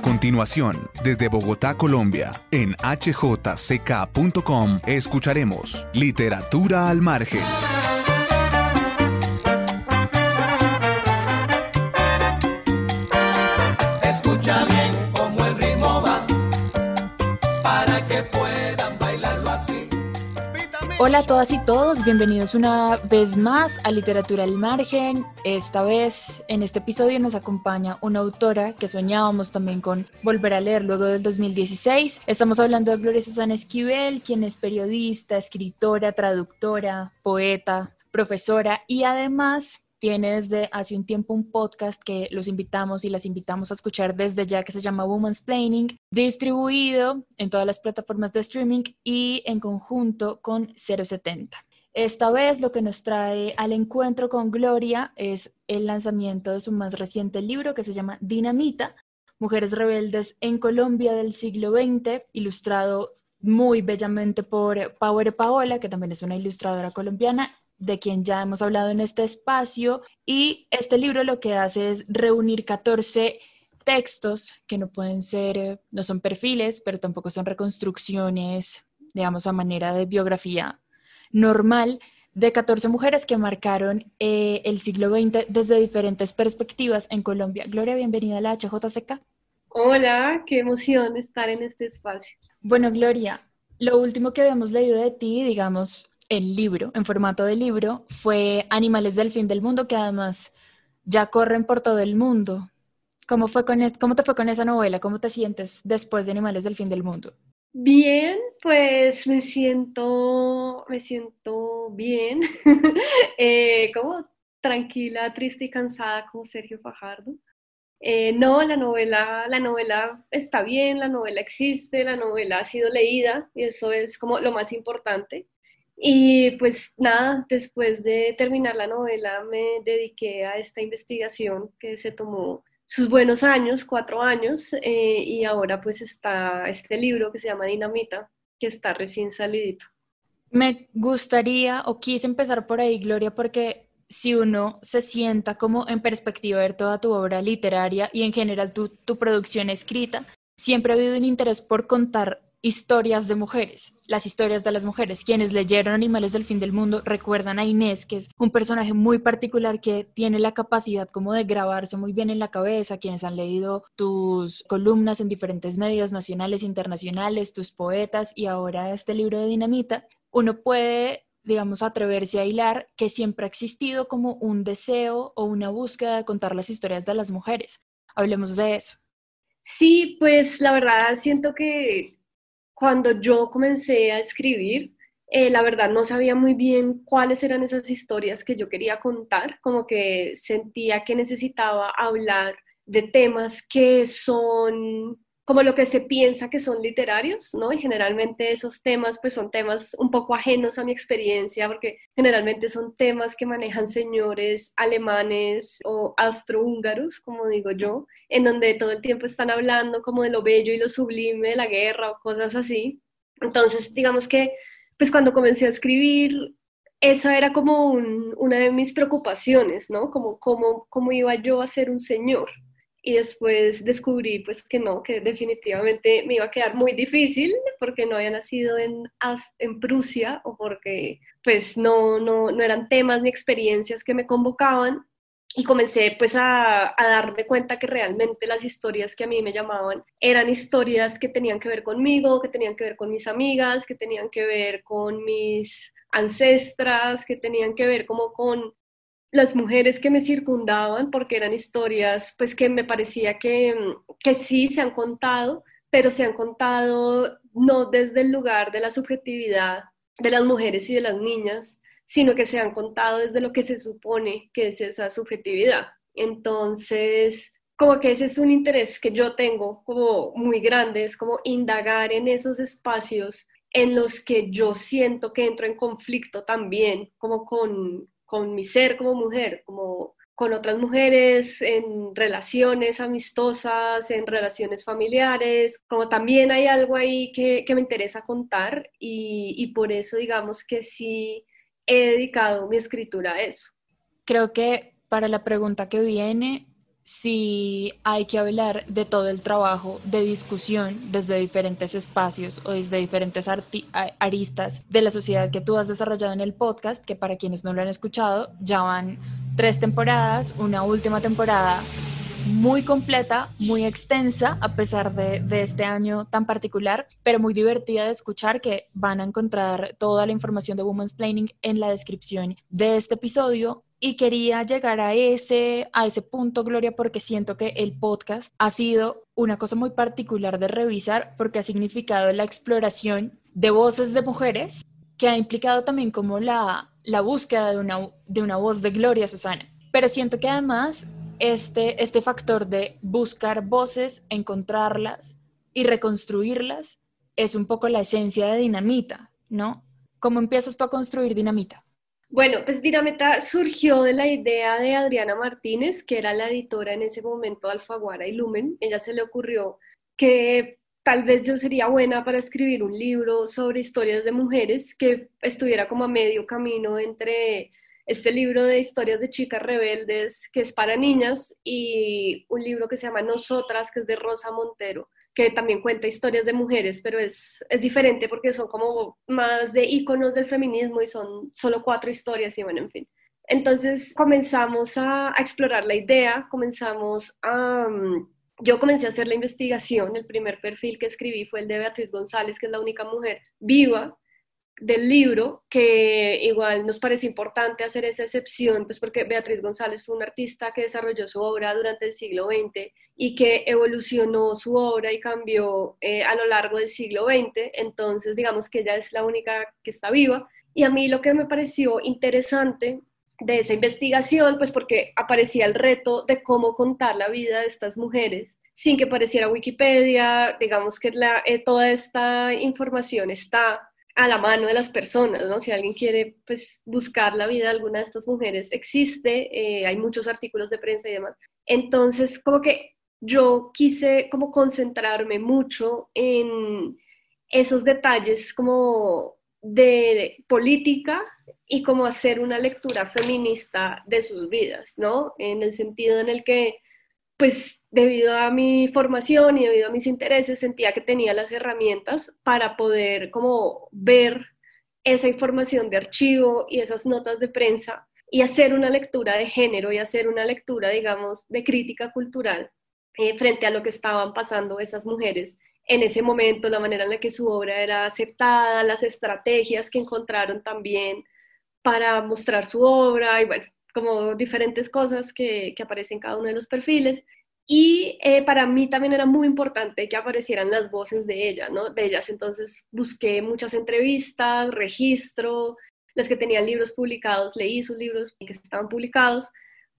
Continuación, desde Bogotá, Colombia, en hjck.com, escucharemos Literatura al Margen. Hola a todas y todos, bienvenidos una vez más a Literatura al Margen. Esta vez, en este episodio, nos acompaña una autora que soñábamos también con volver a leer luego del 2016. Estamos hablando de Gloria Susana Esquivel, quien es periodista, escritora, traductora, poeta, profesora y además tiene desde hace un tiempo un podcast que los invitamos y las invitamos a escuchar desde ya que se llama Woman's Planning, distribuido en todas las plataformas de streaming y en conjunto con 070. Esta vez lo que nos trae al encuentro con Gloria es el lanzamiento de su más reciente libro que se llama Dinamita, Mujeres Rebeldes en Colombia del siglo XX, ilustrado muy bellamente por Power Paola, que también es una ilustradora colombiana, de quien ya hemos hablado en este espacio. Y este libro lo que hace es reunir 14 textos que no pueden ser, eh, no son perfiles, pero tampoco son reconstrucciones, digamos, a manera de biografía normal, de 14 mujeres que marcaron eh, el siglo XX desde diferentes perspectivas en Colombia. Gloria, bienvenida a la HJCK. Hola, qué emoción estar en este espacio. Bueno, Gloria, lo último que habíamos leído de ti, digamos, el libro, en formato de libro, fue Animales del Fin del Mundo, que además ya corren por todo el mundo. ¿Cómo, fue con ¿Cómo te fue con esa novela? ¿Cómo te sientes después de Animales del Fin del Mundo? Bien, pues me siento, me siento bien, eh, como tranquila, triste y cansada como Sergio Fajardo. Eh, no, la novela, la novela está bien, la novela existe, la novela ha sido leída y eso es como lo más importante. Y pues nada, después de terminar la novela me dediqué a esta investigación que se tomó sus buenos años, cuatro años, eh, y ahora pues está este libro que se llama Dinamita, que está recién salidito. Me gustaría o quise empezar por ahí, Gloria, porque si uno se sienta como en perspectiva de ver toda tu obra literaria y en general tu, tu producción escrita, siempre ha habido un interés por contar historias de mujeres, las historias de las mujeres. Quienes leyeron Animales del Fin del Mundo recuerdan a Inés, que es un personaje muy particular que tiene la capacidad como de grabarse muy bien en la cabeza. Quienes han leído tus columnas en diferentes medios nacionales, internacionales, tus poetas y ahora este libro de Dinamita, uno puede digamos, atreverse a hilar que siempre ha existido como un deseo o una búsqueda de contar las historias de las mujeres. Hablemos de eso. Sí, pues la verdad siento que cuando yo comencé a escribir, eh, la verdad no sabía muy bien cuáles eran esas historias que yo quería contar, como que sentía que necesitaba hablar de temas que son como lo que se piensa que son literarios, ¿no? Y generalmente esos temas pues son temas un poco ajenos a mi experiencia porque generalmente son temas que manejan señores alemanes o austrohúngaros, como digo yo, en donde todo el tiempo están hablando como de lo bello y lo sublime de la guerra o cosas así. Entonces, digamos que pues cuando comencé a escribir eso era como un, una de mis preocupaciones, ¿no? Como cómo, cómo iba yo a ser un señor y después descubrí pues que no, que definitivamente me iba a quedar muy difícil porque no había nacido en, en Prusia o porque pues no, no, no eran temas ni experiencias que me convocaban. Y comencé pues a, a, darme cuenta que realmente las historias que a mí me llamaban eran historias que tenían que ver conmigo, que tenían que ver con mis amigas, que tenían que ver con mis ancestras, que tenían que ver como con las mujeres que me circundaban, porque eran historias pues que me parecía que, que sí se han contado, pero se han contado no desde el lugar de la subjetividad de las mujeres y de las niñas, sino que se han contado desde lo que se supone que es esa subjetividad. Entonces, como que ese es un interés que yo tengo como muy grande, es como indagar en esos espacios en los que yo siento que entro en conflicto también, como con, con mi ser como mujer, como con otras mujeres, en relaciones amistosas, en relaciones familiares, como también hay algo ahí que, me interesa contar y, por eso digamos que sí he dedicado mi escritura a eso. Creo que para la pregunta que viene, sí hay que hablar de todo el trabajo de discusión desde diferentes espacios o desde diferentes aristas de la sociedad que tú has desarrollado en el podcast, que para quienes no lo han escuchado, ya van tres temporadas, una última temporada muy completa, muy extensa, a pesar de, de, este año tan particular, pero muy divertida de escuchar, que van a encontrar toda la información de Women's Planning en la descripción de este episodio. Y quería llegar a ese, a ese punto, Gloria, porque siento que el podcast ha sido una cosa muy particular de revisar, porque ha significado la exploración de voces de mujeres, que ha implicado también como la, la búsqueda de una, de una voz de Gloria Susana. Pero siento que además este, este factor de buscar voces, encontrarlas y reconstruirlas es un poco la esencia de Dinamita, ¿no? ¿Cómo empiezas tú a construir Dinamita? Bueno, pues Dinamita surgió de la idea de Adriana Martínez, que era la editora en ese momento de Alfaguara y Lumen. Ella se le ocurrió que tal vez yo sería buena para escribir un libro sobre historias de mujeres que estuviera como a medio camino entre este libro de historias de chicas rebeldes que es para niñas y un libro que se llama Nosotras, que es de Rosa Montero, que también cuenta historias de mujeres, pero es, es diferente porque son como más de íconos del feminismo y son solo cuatro historias y bueno, en fin. Entonces comenzamos a, explorar la idea, comenzamos a... Um, yo comencé a hacer la investigación, el primer perfil que escribí fue el de Beatriz González, que es la única mujer viva del libro, que igual nos pareció importante hacer esa excepción, pues porque Beatriz González fue una artista que desarrolló su obra durante el siglo XX y que evolucionó su obra y cambió eh, a lo largo del siglo XX, entonces digamos que ella es la única que está viva. Y a mí lo que me pareció interesante de esa investigación, pues porque aparecía el reto de cómo contar la vida de estas mujeres sin que pareciera Wikipedia, digamos que la, eh, toda esta información está a la mano de las personas, ¿no? Si alguien quiere pues, buscar la vida de alguna de estas mujeres, existe, eh, hay muchos artículos de prensa y demás. Entonces, como que yo quise como concentrarme mucho en esos detalles como de política y como hacer una lectura feminista de sus vidas, ¿no? En el sentido en el que pues debido a mi formación y debido a mis intereses sentía que tenía las herramientas para poder como ver esa información de archivo y esas notas de prensa y hacer una lectura de género y hacer una lectura, digamos, de crítica cultural eh, frente a lo que estaban pasando esas mujeres en ese momento, la manera en la que su obra era aceptada, las estrategias que encontraron también para mostrar su obra y bueno, como diferentes cosas que, que aparecen en cada uno de los perfiles. Y eh, para mí también era muy importante que aparecieran las voces de ella, ¿no? De ellas. Entonces busqué muchas entrevistas, registro, las que tenían libros publicados, leí sus libros que estaban publicados,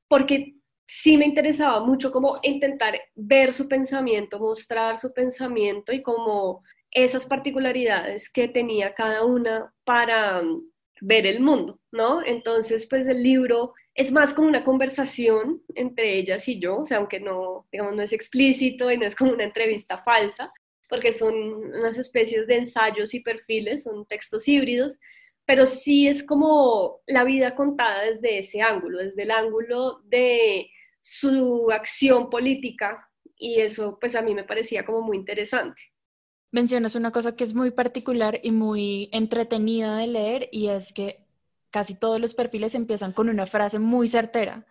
porque sí me interesaba mucho como intentar ver su pensamiento, mostrar su pensamiento y como esas particularidades que tenía cada una para mm, ver el mundo, ¿no? Entonces, pues el libro es más como una conversación entre ellas y yo, o sea, aunque no, digamos, no es explícito y no es como una entrevista falsa, porque son unas especies de ensayos y perfiles, son textos híbridos, pero sí es como la vida contada desde ese ángulo, desde el ángulo de su acción política y eso pues a mí me parecía como muy interesante. Mencionas una cosa que es muy particular y muy entretenida de leer y es que casi todos los perfiles empiezan con una frase muy certera.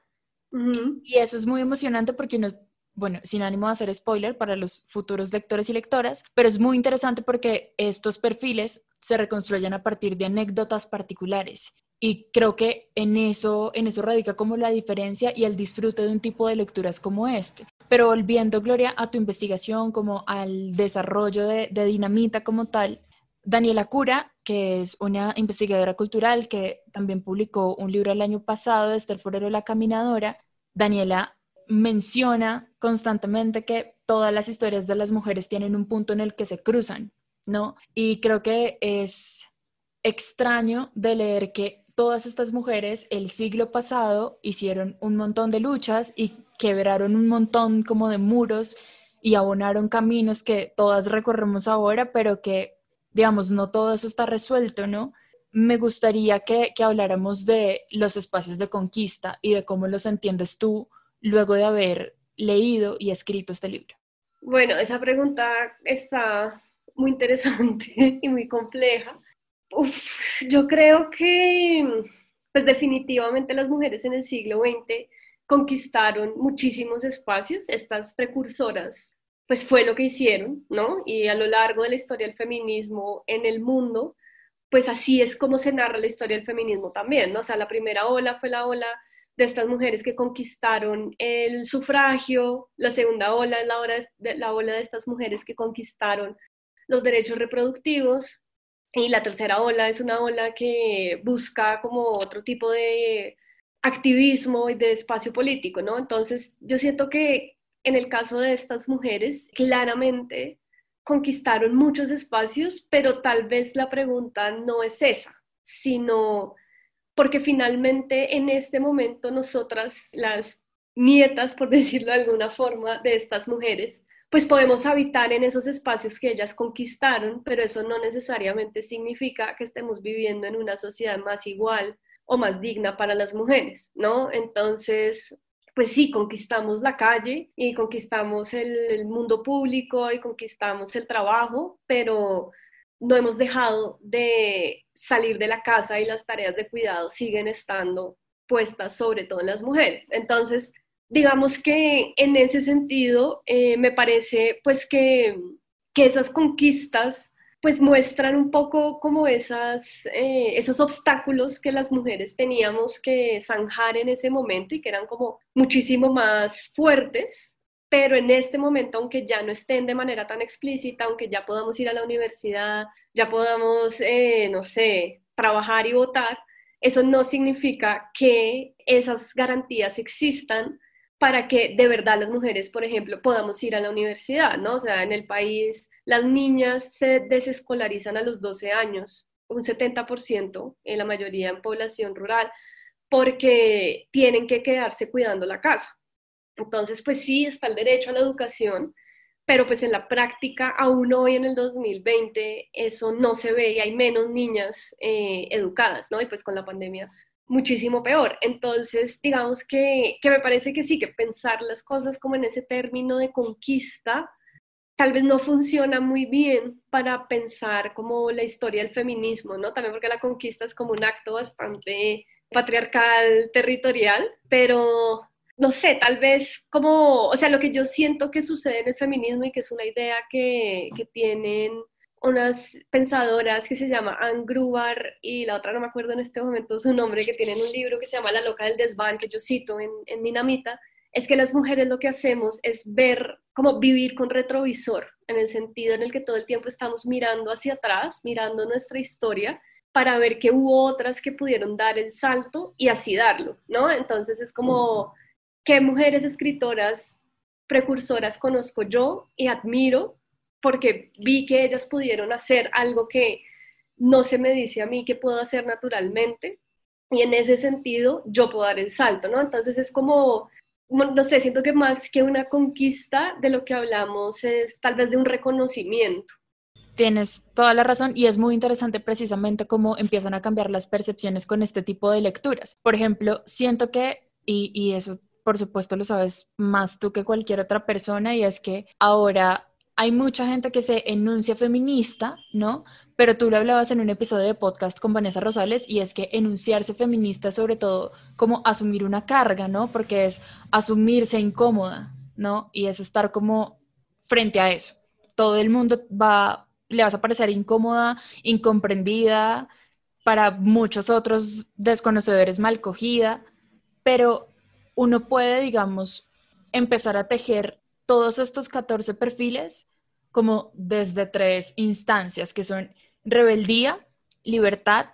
Y eso es muy emocionante porque uno, bueno, sin ánimo de hacer spoiler para los futuros lectores y lectoras, pero es muy interesante porque estos perfiles se reconstruyen a partir de anécdotas particulares. Y creo que en eso, en eso radica como la diferencia y el disfrute de un tipo de lecturas como este. Pero volviendo, Gloria, a tu investigación, como al desarrollo de, de Dinamita como tal, Daniela Cura, que es una investigadora cultural que también publicó un libro el año pasado, Esther Forero La Caminadora, Daniela menciona constantemente que todas las historias de las mujeres tienen un punto en el que se cruzan, ¿no? Y creo que es extraño de leer que todas estas mujeres el siglo pasado hicieron un montón de luchas y quebraron un montón como de muros y abonaron caminos que todas recorremos ahora, pero que, digamos, no todo eso está resuelto, ¿no? Me gustaría que, que habláramos de los espacios de conquista y de cómo los entiendes tú luego de haber leído y escrito este libro. Bueno, esa pregunta está muy interesante y muy compleja. Yo creo que, pues definitivamente las mujeres en el siglo XX conquistaron muchísimos espacios, estas precursoras, pues fue lo que hicieron, ¿no? Y a lo largo de la historia del feminismo en el mundo, pues así es como se narra la historia del feminismo también, ¿no? O sea, la primera ola fue la ola de estas mujeres que conquistaron el sufragio, la segunda ola es la, de, la ola de estas mujeres que conquistaron los derechos reproductivos y la tercera ola es una ola que busca como otro tipo de activismo y de espacio político, ¿no? Entonces, yo siento que en el caso de estas mujeres, claramente conquistaron muchos espacios, pero tal vez la pregunta no es esa, sino porque finalmente en este momento nosotras, las nietas, por decirlo de alguna forma, de estas mujeres, pues podemos habitar en esos espacios que ellas conquistaron, pero eso no necesariamente significa que estemos viviendo en una sociedad más igual o más digna para las mujeres, ¿no? Entonces, pues sí, conquistamos la calle y conquistamos el, mundo público y conquistamos el trabajo, pero no hemos dejado de salir de la casa y las tareas de cuidado siguen estando puestas sobre todo en las mujeres. Entonces, digamos que en ese sentido, eh, me parece pues que, que esas conquistas pues muestran un poco como esas, eh, esos obstáculos que las mujeres teníamos que zanjar en ese momento y que eran como muchísimo más fuertes, pero en este momento, aunque ya no estén de manera tan explícita, aunque ya podamos ir a la universidad, ya podamos, eh, no sé, trabajar y votar, eso no significa que esas garantías existan para que de verdad las mujeres, por ejemplo, podamos ir a la universidad, ¿no? O sea, en el país las niñas se desescolarizan a los 12 años, un 70% en la mayoría en población rural, porque tienen que quedarse cuidando la casa. Entonces, pues sí, está el derecho a la educación, pero pues en la práctica, aún hoy en el 2020, eso no se ve y hay menos niñas eh, educadas, ¿no? Y pues con la pandemia muchísimo peor. Entonces, digamos que, que, me parece que sí, que pensar las cosas como en ese término de conquista, tal vez no funciona muy bien para pensar como la historia del feminismo, ¿no? También porque la conquista es como un acto bastante patriarcal, territorial, pero no sé, tal vez como, o sea, lo que yo siento que sucede en el feminismo y que es una idea que, que tienen unas pensadoras que se llama Anne Grubar y la otra no me acuerdo en este momento su nombre, que tienen un libro que se llama La loca del desván, que yo cito en, en Dinamita, es que las mujeres lo que hacemos es ver, como vivir con retrovisor, en el sentido en el que todo el tiempo estamos mirando hacia atrás, mirando nuestra historia, para ver que hubo otras que pudieron dar el salto y así darlo, ¿no? Entonces es como, ¿qué mujeres escritoras precursoras conozco yo y admiro porque vi que ellas pudieron hacer algo que no se me dice a mí que puedo hacer naturalmente y en ese sentido yo puedo dar el salto, ¿no? Entonces es como, no sé, siento que más que una conquista de lo que hablamos es tal vez de un reconocimiento. Tienes toda la razón y es muy interesante precisamente cómo empiezan a cambiar las percepciones con este tipo de lecturas. Por ejemplo, siento que, y, y eso por supuesto lo sabes más tú que cualquier otra persona, y es que ahora hay mucha gente que se enuncia feminista, ¿no? Pero tú lo hablabas en un episodio de podcast con Vanessa Rosales y es que enunciarse feminista sobre todo como asumir una carga, ¿no? Porque es asumirse incómoda, ¿no? Y es estar como frente a eso. Todo el mundo va, le vas a parecer incómoda, incomprendida, para muchos otros desconocedores mal cogida, pero uno puede, digamos, empezar a tejer todos estos 14 perfiles como desde tres instancias, que son rebeldía, libertad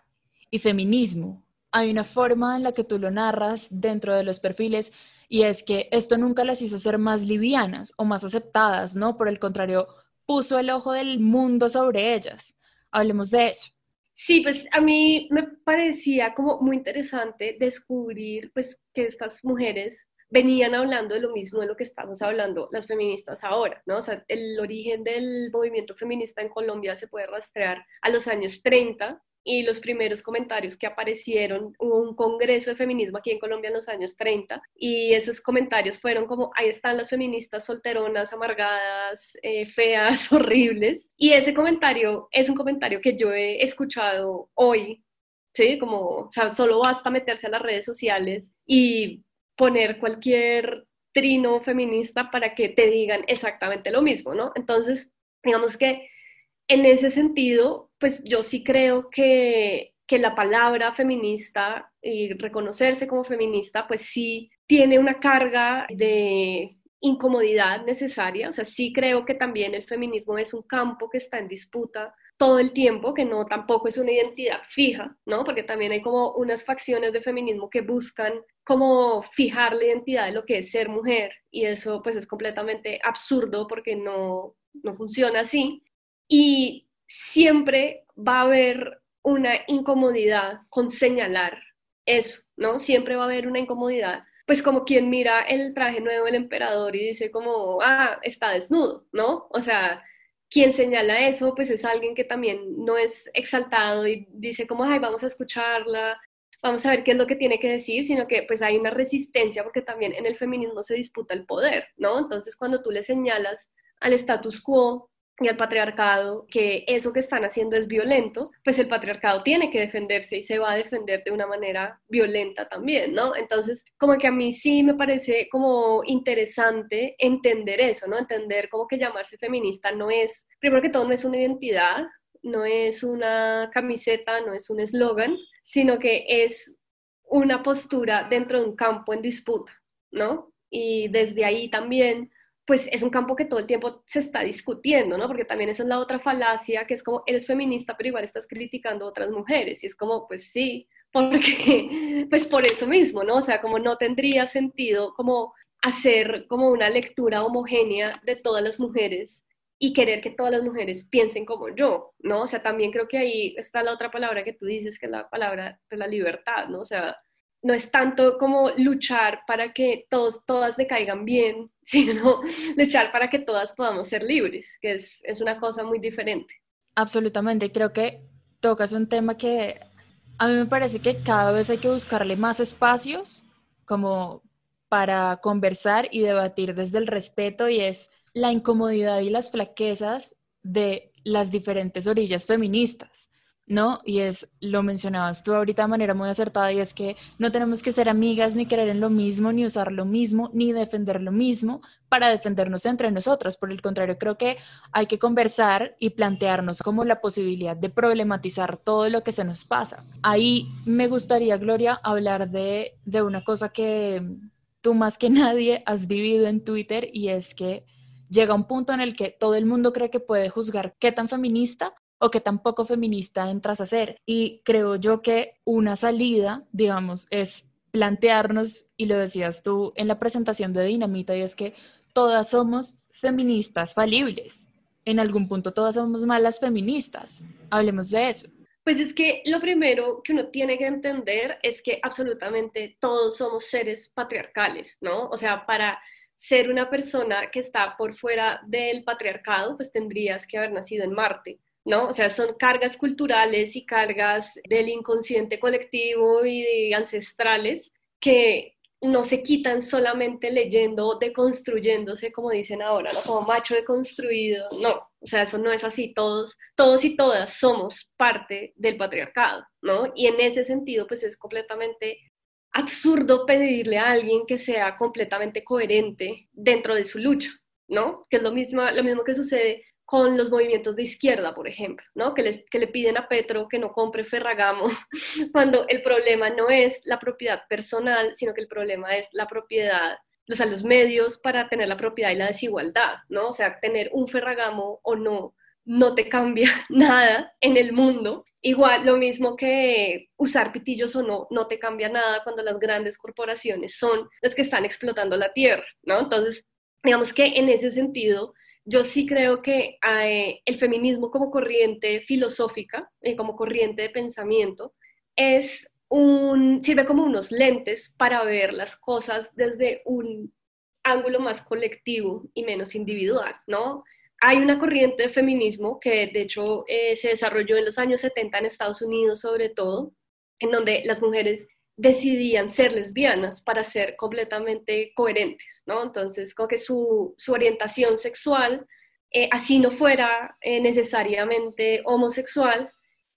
y feminismo. Hay una forma en la que tú lo narras dentro de los perfiles y es que esto nunca las hizo ser más livianas o más aceptadas, ¿no? Por el contrario, puso el ojo del mundo sobre ellas. Hablemos de eso. Sí, pues a mí me parecía como muy interesante descubrir pues que estas mujeres venían hablando de lo mismo de lo que estamos hablando las feministas ahora, ¿no? El origen del movimiento feminista en Colombia se puede rastrear a los años 30 y los primeros comentarios que aparecieron, hubo un congreso de feminismo aquí en Colombia en los años 30 y esos comentarios fueron como, ahí están las feministas solteronas, amargadas, eh, feas, horribles. Y ese comentario es un comentario que yo he escuchado hoy, ¿sí? Como, o solo basta meterse a las redes sociales y poner cualquier trino feminista para que te digan exactamente lo mismo, ¿no? Entonces, digamos que en ese sentido, pues yo sí creo que, que la palabra feminista y reconocerse como feminista, pues sí tiene una carga de incomodidad necesaria. O sea, sí creo que también el feminismo es un campo que está en disputa todo el tiempo, que no tampoco es una identidad fija, ¿no? Porque también hay como unas facciones de feminismo que buscan como fijar la identidad de lo que es ser mujer y eso pues es completamente absurdo porque no, no funciona así y siempre va a haber una incomodidad con señalar eso, ¿no? Siempre va a haber una incomodidad pues como quien mira el traje nuevo del emperador y dice como, ah, está desnudo, ¿no? O sea, quien señala eso, pues es alguien que también no es exaltado y dice como, ay, vamos a escucharla, vamos a ver qué es lo que tiene que decir, sino que pues hay una resistencia porque también en el feminismo se disputa el poder, ¿no? Entonces cuando tú le señalas al status quo y al patriarcado que eso que están haciendo es violento, pues el patriarcado tiene que defenderse y se va a defender de una manera violenta también, ¿no? Entonces, como que a mí sí me parece como interesante entender eso, ¿no? Entender como que llamarse feminista no es, primero que todo, no es una identidad, no es una camiseta, no es un eslogan, sino que es una postura dentro de un campo en disputa, ¿no? Y desde ahí también pues es un campo que todo el tiempo se está discutiendo, ¿no? Porque también esa es la otra falacia, que es como, eres feminista, pero igual estás criticando a otras mujeres. Y es como, pues sí, porque, pues por eso mismo, ¿no? O sea, como no tendría sentido como hacer como una lectura homogénea de todas las mujeres y querer que todas las mujeres piensen como yo, ¿no? O sea, también creo que ahí está la otra palabra que tú dices, que es la palabra de la libertad, ¿no? O sea, no es tanto como luchar para que todos, todas decaigan bien, sino luchar para que todas podamos ser libres, que es, es una cosa muy diferente. Absolutamente, creo que tocas un tema que a mí me parece que cada vez hay que buscarle más espacios como para conversar y debatir desde el respeto y es la incomodidad y las flaquezas de las diferentes orillas feministas. ¿No? Y es, lo mencionabas tú ahorita de manera muy acertada, y es que no tenemos que ser amigas ni querer en lo mismo, ni usar lo mismo, ni defender lo mismo para defendernos entre nosotras. Por el contrario, creo que hay que conversar y plantearnos como la posibilidad de problematizar todo lo que se nos pasa. Ahí me gustaría, Gloria, hablar de, de una cosa que tú más que nadie has vivido en Twitter y es que llega un punto en el que todo el mundo cree que puede juzgar qué tan feminista o que tampoco feminista entras a ser. Y creo yo que una salida, digamos, es plantearnos, y lo decías tú en la presentación de Dinamita, y es que todas somos feministas falibles. En algún punto todas somos malas feministas. Hablemos de eso. Pues es que lo primero que uno tiene que entender es que absolutamente todos somos seres patriarcales, ¿no? O sea, para ser una persona que está por fuera del patriarcado, pues tendrías que haber nacido en Marte. ¿No? O sea, son cargas culturales y cargas del inconsciente colectivo y ancestrales que no se quitan solamente leyendo o deconstruyéndose, como dicen ahora, ¿no? Como macho deconstruido, no, o sea, eso no es así, todos, todos y todas somos parte del patriarcado, ¿no? Y en ese sentido, pues es completamente absurdo pedirle a alguien que sea completamente coherente dentro de su lucha, ¿no? Que es lo mismo, lo mismo que sucede con los movimientos de izquierda, por ejemplo, ¿no? que, les, que le piden a Petro que no compre Ferragamo, cuando el problema no es la propiedad personal, sino que el problema es la propiedad, o sea, los medios para tener la propiedad y la desigualdad, ¿no? O sea, tener un Ferragamo o no, no te cambia nada en el mundo igual lo mismo que usar pitillos o no, no te cambia nada cuando las grandes corporaciones son las que están explotando la tierra, ¿no? Entonces, digamos que en ese sentido, yo sí creo que eh, el feminismo como corriente filosófica, y eh, como corriente de pensamiento, es un, sirve como unos lentes para ver las cosas desde un ángulo más colectivo y menos individual, ¿no? Hay una corriente de feminismo que de hecho eh, se desarrolló en los años 70 en Estados Unidos sobre todo, en donde las mujeres decidían ser lesbianas para ser completamente coherentes, ¿no? Entonces, como que su, orientación sexual, eh, así no fuera eh, necesariamente homosexual,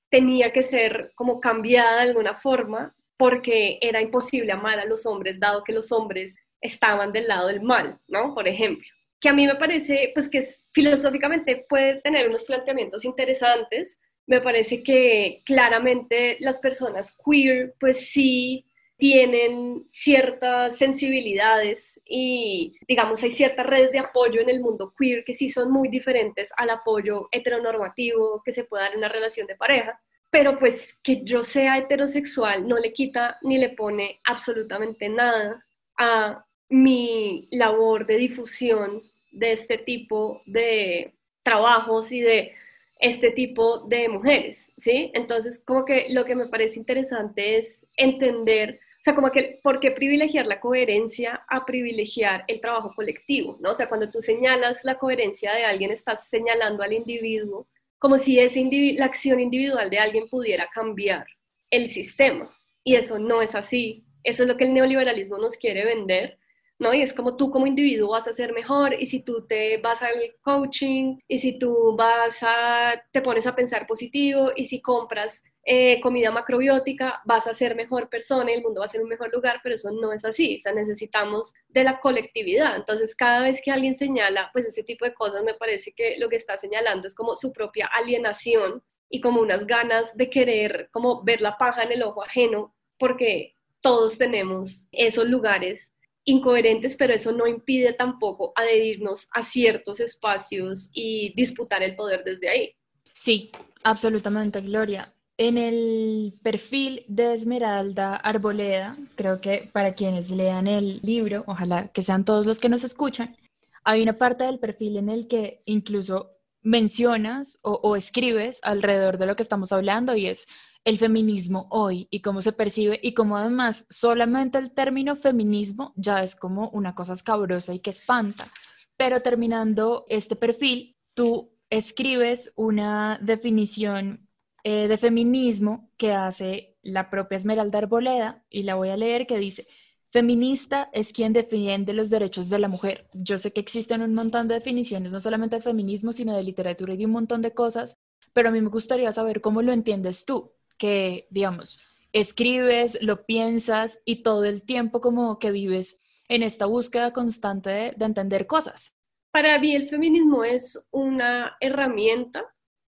tenía que ser como cambiada de alguna forma porque era imposible amar a los hombres, dado que los hombres estaban del lado del mal, ¿no? Por ejemplo, que a mí me parece, pues que filosóficamente puede tener unos planteamientos interesantes, me parece que claramente las personas queer, pues sí tienen ciertas sensibilidades y, digamos, hay ciertas redes de apoyo en el mundo queer que sí son muy diferentes al apoyo heteronormativo que se puede dar en una relación de pareja. Pero pues que yo sea heterosexual no le quita ni le pone absolutamente nada a mi labor de difusión de este tipo de trabajos y de este tipo de mujeres, ¿sí? Entonces, como que lo que me parece interesante es entender o sea, como que, ¿por qué privilegiar la coherencia a privilegiar el trabajo colectivo? ¿no? O sea, cuando tú señalas la coherencia de alguien, estás señalando al individuo como si ese la acción individual de alguien pudiera cambiar el sistema. Y eso no es así. Eso es lo que el neoliberalismo nos quiere vender. ¿No? Y es como tú como individuo vas a ser mejor y si tú te vas al coaching y si tú vas a, te pones a pensar positivo y si compras eh, comida macrobiótica, vas a ser mejor persona y el mundo va a ser un mejor lugar, pero eso no es así, o sea, necesitamos de la colectividad. Entonces, cada vez que alguien señala, pues ese tipo de cosas, me parece que lo que está señalando es como su propia alienación y como unas ganas de querer como ver la paja en el ojo ajeno, porque todos tenemos esos lugares incoherentes, pero eso no impide tampoco adherirnos a ciertos espacios y disputar el poder desde ahí. Sí, absolutamente, Gloria. En el perfil de Esmeralda Arboleda, creo que para quienes lean el libro, ojalá que sean todos los que nos escuchan, hay una parte del perfil en el que incluso mencionas o, escribes alrededor de lo que estamos hablando y es el feminismo hoy y cómo se percibe y cómo además solamente el término feminismo ya es como una cosa escabrosa y que espanta. Pero terminando este perfil, tú escribes una definición eh, de feminismo que hace la propia Esmeralda Arboleda, y la voy a leer, que dice, feminista es quien defiende los derechos de la mujer. Yo sé que existen un montón de definiciones, no solamente de feminismo, sino de literatura y de un montón de cosas, pero a mí me gustaría saber cómo lo entiendes tú, que, digamos, escribes, lo piensas y todo el tiempo como que vives en esta búsqueda constante de, de entender cosas. Para mí el feminismo es una herramienta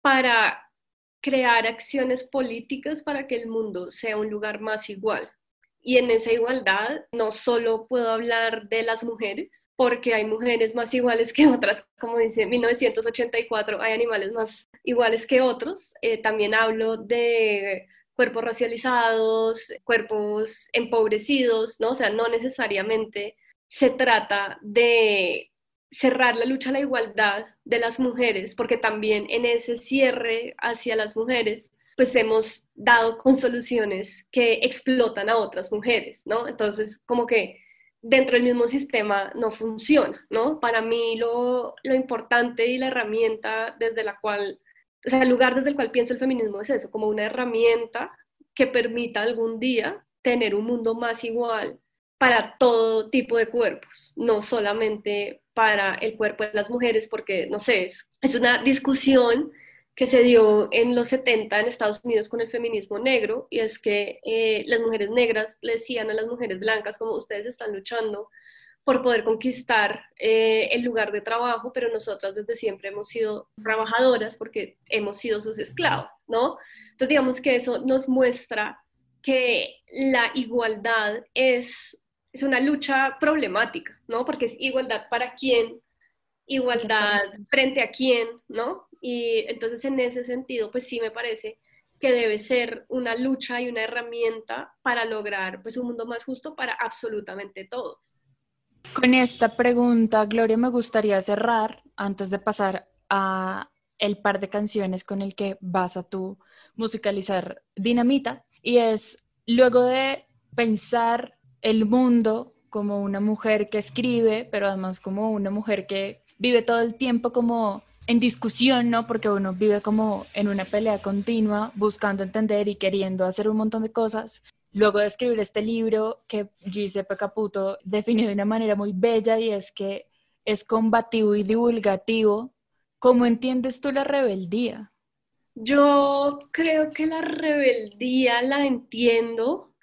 para crear acciones políticas para que el mundo sea un lugar más igual. Y en esa igualdad no solo puedo hablar de las mujeres, porque hay mujeres más iguales que otras, como dice 1984, hay animales más iguales que otros. Eh, también hablo de cuerpos racializados, cuerpos empobrecidos, ¿no? O sea, no necesariamente se trata de cerrar la lucha a la igualdad de las mujeres, porque también en ese cierre hacia las mujeres, pues hemos dado con soluciones que explotan a otras mujeres, ¿no? Entonces, como que dentro del mismo sistema no funciona, ¿no? Para mí lo, lo importante y la herramienta desde la cual, o sea, el lugar desde el cual pienso el feminismo es eso, como una herramienta que permita algún día tener un mundo más igual para todo tipo de cuerpos, no solamente para el cuerpo de las mujeres, porque, no sé, es, una discusión que se dio en los 70 en Estados Unidos con el feminismo negro, y es que eh, las mujeres negras le decían a las mujeres blancas como ustedes están luchando por poder conquistar eh, el lugar de trabajo, pero nosotras desde siempre hemos sido trabajadoras porque hemos sido sus esclavos, ¿no? Entonces digamos que eso nos muestra que la igualdad es es una lucha problemática, ¿no? Porque es igualdad para quién, igualdad frente a quién, ¿no? Y entonces en ese sentido, pues sí me parece que debe ser una lucha y una herramienta para lograr pues, un mundo más justo para absolutamente todos. Con esta pregunta, Gloria, me gustaría cerrar antes de pasar a el par de canciones con el que vas a tú musicalizar Dinamita y es luego de pensar el mundo como una mujer que escribe, pero además como una mujer que vive todo el tiempo como en discusión, ¿no? Porque uno vive como en una pelea continua, buscando entender y queriendo hacer un montón de cosas. Luego de escribir este libro que Giuseppe Caputo definió de una manera muy bella y es que es combativo y divulgativo, ¿cómo entiendes tú la rebeldía? Yo creo que la rebeldía la entiendo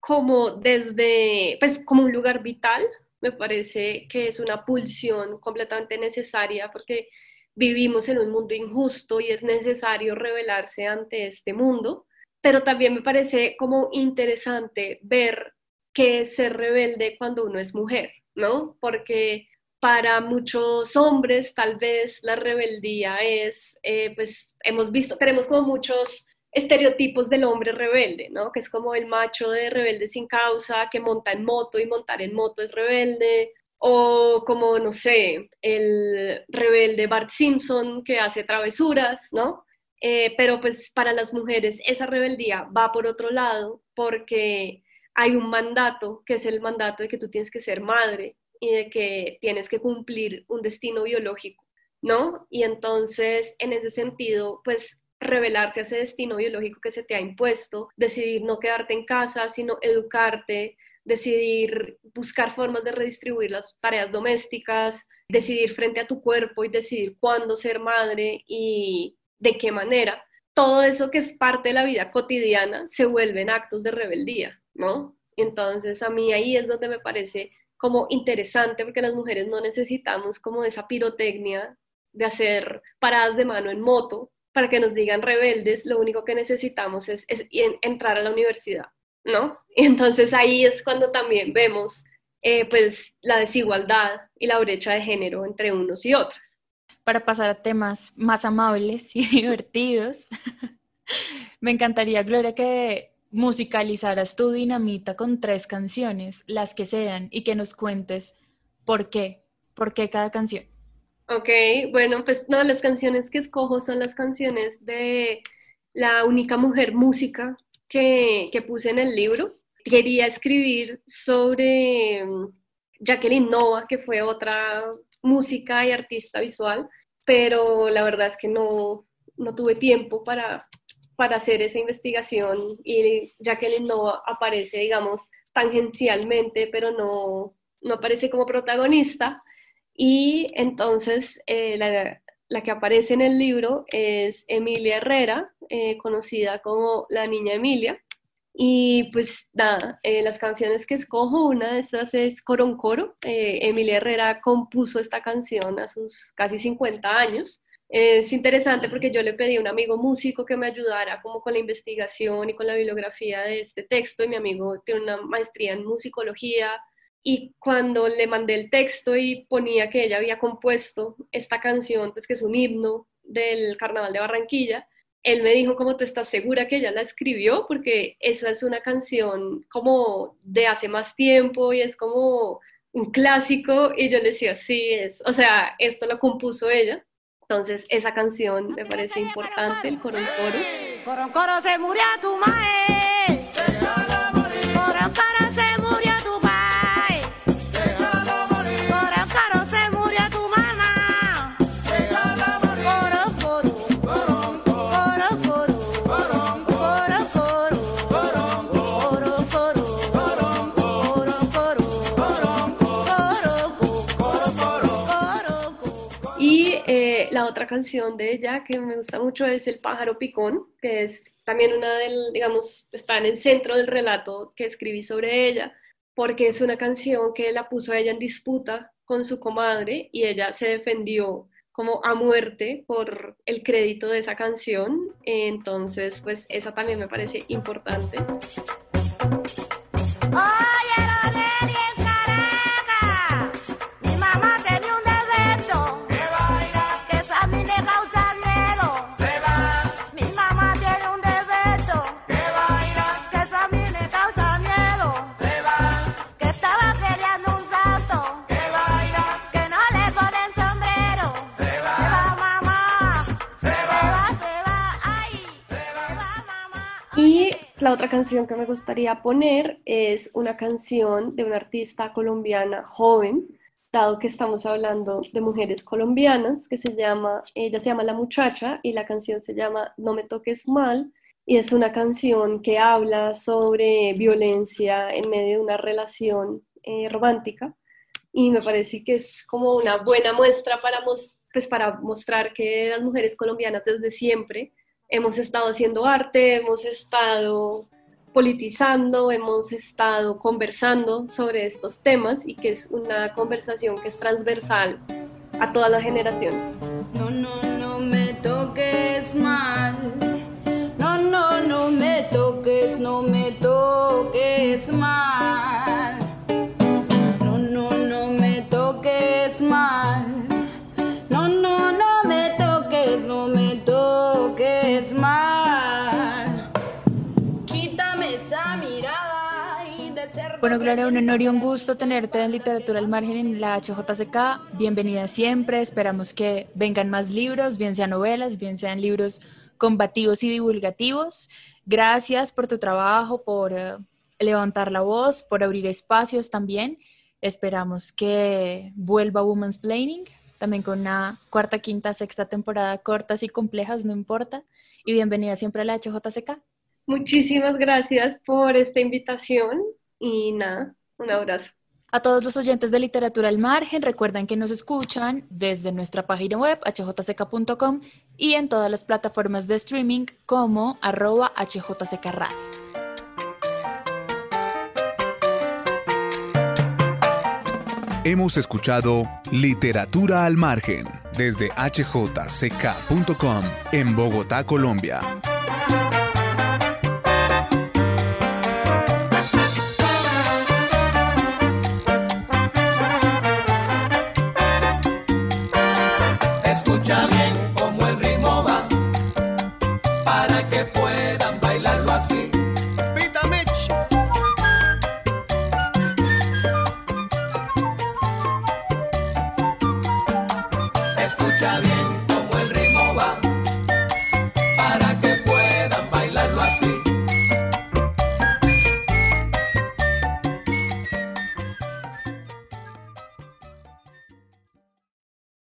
como desde, pues como un lugar vital, me parece que es una pulsión completamente necesaria porque vivimos en un mundo injusto y es necesario rebelarse ante este mundo, pero también me parece como interesante ver qué es ser rebelde cuando uno es mujer, ¿no? Porque para muchos hombres tal vez la rebeldía es, eh, pues hemos visto, tenemos como muchos estereotipos del hombre rebelde, ¿no? Que es como el macho de rebelde sin causa, que monta en moto y montar en moto es rebelde, o como, no sé, el rebelde Bart Simpson que hace travesuras, ¿no? Eh, pero pues para las mujeres esa rebeldía va por otro lado porque hay un mandato, que es el mandato de que tú tienes que ser madre y de que tienes que cumplir un destino biológico, ¿no? Y entonces, en ese sentido, pues rebelarse a ese destino biológico que se te ha impuesto, decidir no quedarte en casa, sino educarte, decidir buscar formas de redistribuir las tareas domésticas, decidir frente a tu cuerpo y decidir cuándo ser madre y de qué manera. Todo eso que es parte de la vida cotidiana se vuelven actos de rebeldía, ¿no? Entonces a mí ahí es donde me parece como interesante porque las mujeres no necesitamos como esa pirotecnia de hacer paradas de mano en moto para que nos digan rebeldes, lo único que necesitamos es, entrar a la universidad, ¿no? Y entonces ahí es cuando también vemos eh, pues la desigualdad y la brecha de género entre unos y otros. Para pasar a temas más amables y divertidos, me encantaría, Gloria, que musicalizaras tu dinamita con tres canciones, las que sean, y que nos cuentes por qué, por qué cada canción. Ok, bueno, pues no, las canciones que escojo son las canciones de la única mujer música que, que puse en el libro. Quería escribir sobre mm, Jacqueline Nova, que fue otra música y artista visual, pero la verdad es que no, no tuve tiempo para, para hacer esa investigación y Jacqueline Nova aparece, digamos, tangencialmente, pero no, no aparece como protagonista. Y entonces eh, la, que aparece en el libro es Emilia Herrera, eh, conocida como la niña Emilia. Y pues nada, eh, las canciones que escojo, una de esas es Coron Coro. Emilia Herrera compuso esta canción a sus casi 50 años. Es interesante porque yo le pedí a un amigo músico que me ayudara como con la investigación y con la bibliografía de este texto y mi amigo tiene una maestría en musicología, y cuando le mandé el texto y ponía que ella había compuesto esta canción, pues que es un himno del Carnaval de Barranquilla, él me dijo, ¿cómo te estás segura que ella la escribió? Porque esa es una canción como de hace más tiempo y es como un clásico. Y yo le decía, sí, es, o sea, esto lo compuso ella. Entonces, esa canción me parece importante, el coro coro. Coro se murió tu mae. Otra canción de ella que me gusta mucho es El pájaro picón, que es también una del, digamos, está en el centro del relato que escribí sobre ella, porque es una canción que la puso a ella en disputa con su comadre y ella se defendió como a muerte por el crédito de esa canción. Entonces, pues esa también me parece importante. Otra canción que me gustaría poner es una canción de una artista colombiana joven, dado que estamos hablando de mujeres colombianas, que se llama, ella se llama La Muchacha y la canción se llama No me toques mal, y es una canción que habla sobre violencia en medio de una relación eh, romántica. Y me parece que es como una buena muestra para, pues, para mostrar que las mujeres colombianas desde siempre hemos estado haciendo arte, hemos estado politizando, hemos estado conversando sobre estos temas y que es una conversación que es transversal a toda la generación. No, no, no me toques mal. Bueno, Gloria, un honor y un gusto tenerte en Literatura al Margen en la HJCK. Bienvenida siempre. Esperamos que vengan más libros, bien sean novelas, bien sean libros combativos y divulgativos. Gracias por tu trabajo, por eh, levantar la voz, por abrir espacios también. Esperamos que vuelva Women's Planning, también con una cuarta, quinta, sexta temporada cortas y complejas, no importa. Y bienvenida siempre a la HJCK. Muchísimas gracias por esta invitación y nada, un abrazo. A todos los oyentes de Literatura al Margen, recuerden que nos escuchan desde nuestra página web hjck.com y en todas las plataformas de streaming como arroba hjck radio. Hemos escuchado Literatura al Margen desde hjck.com en Bogotá, Colombia.